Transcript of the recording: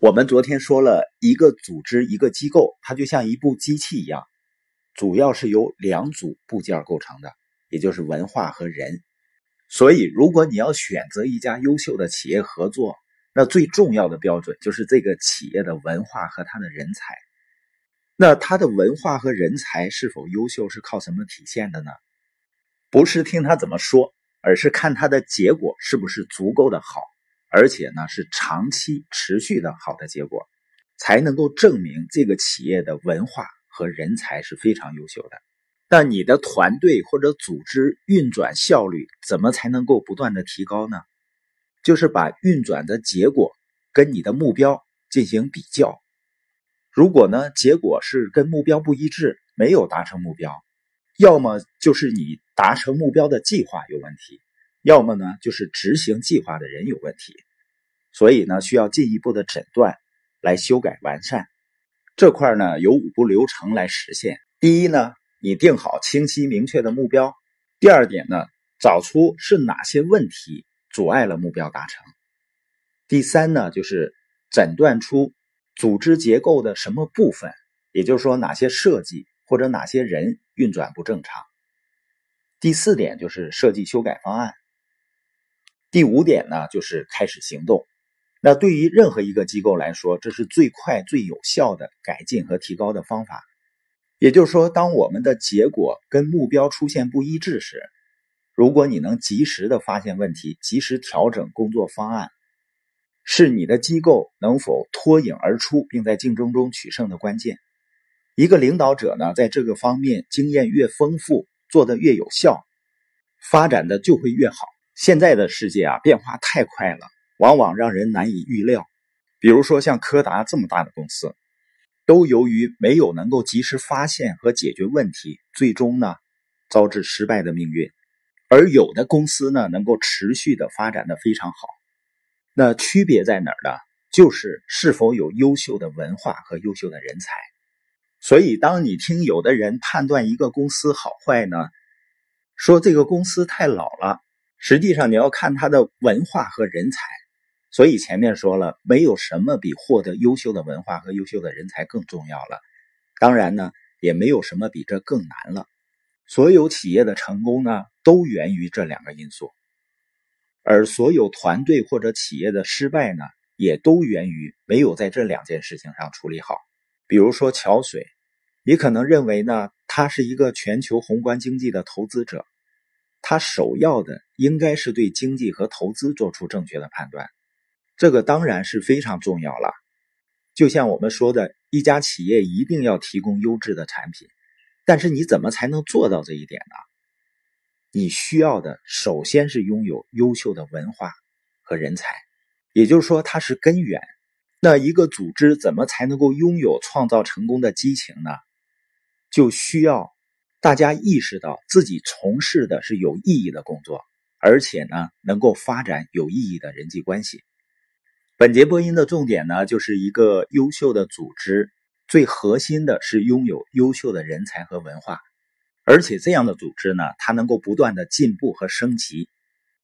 我们昨天说了一个组织、一个机构，它就像一部机器一样，主要是由两组部件构成的，也就是文化和人。所以，如果你要选择一家优秀的企业合作，那最重要的标准就是这个企业的文化和它的人才。那它的文化和人才是否优秀，是靠什么体现的呢？不是听他怎么说，而是看他的结果是不是足够的好。而且呢，是长期持续的好的结果，才能够证明这个企业的文化和人才是非常优秀的。那你的团队或者组织运转效率怎么才能够不断的提高呢？就是把运转的结果跟你的目标进行比较。如果呢，结果是跟目标不一致，没有达成目标，要么就是你达成目标的计划有问题。要么呢，就是执行计划的人有问题，所以呢，需要进一步的诊断来修改完善。这块呢，有五步流程来实现。第一呢，你定好清晰明确的目标；第二点呢，找出是哪些问题阻碍了目标达成；第三呢，就是诊断出组织结构的什么部分，也就是说哪些设计或者哪些人运转不正常；第四点就是设计修改方案。第五点呢，就是开始行动。那对于任何一个机构来说，这是最快最有效的改进和提高的方法。也就是说，当我们的结果跟目标出现不一致时，如果你能及时的发现问题，及时调整工作方案，是你的机构能否脱颖而出，并在竞争中取胜的关键。一个领导者呢，在这个方面经验越丰富，做得越有效，发展的就会越好。现在的世界啊，变化太快了，往往让人难以预料。比如说像柯达这么大的公司，都由于没有能够及时发现和解决问题，最终呢遭致失败的命运。而有的公司呢，能够持续的发展的非常好。那区别在哪儿呢？就是是否有优秀的文化和优秀的人才。所以，当你听有的人判断一个公司好坏呢，说这个公司太老了。实际上，你要看他的文化和人才，所以前面说了，没有什么比获得优秀的文化和优秀的人才更重要了。当然呢，也没有什么比这更难了。所有企业的成功呢，都源于这两个因素，而所有团队或者企业的失败呢，也都源于没有在这两件事情上处理好。比如说桥水，你可能认为呢，他是一个全球宏观经济的投资者。他首要的应该是对经济和投资做出正确的判断，这个当然是非常重要了。就像我们说的，一家企业一定要提供优质的产品，但是你怎么才能做到这一点呢？你需要的首先是拥有优秀的文化和人才，也就是说它是根源。那一个组织怎么才能够拥有创造成功的激情呢？就需要。大家意识到自己从事的是有意义的工作，而且呢，能够发展有意义的人际关系。本节播音的重点呢，就是一个优秀的组织，最核心的是拥有优秀的人才和文化，而且这样的组织呢，它能够不断的进步和升级，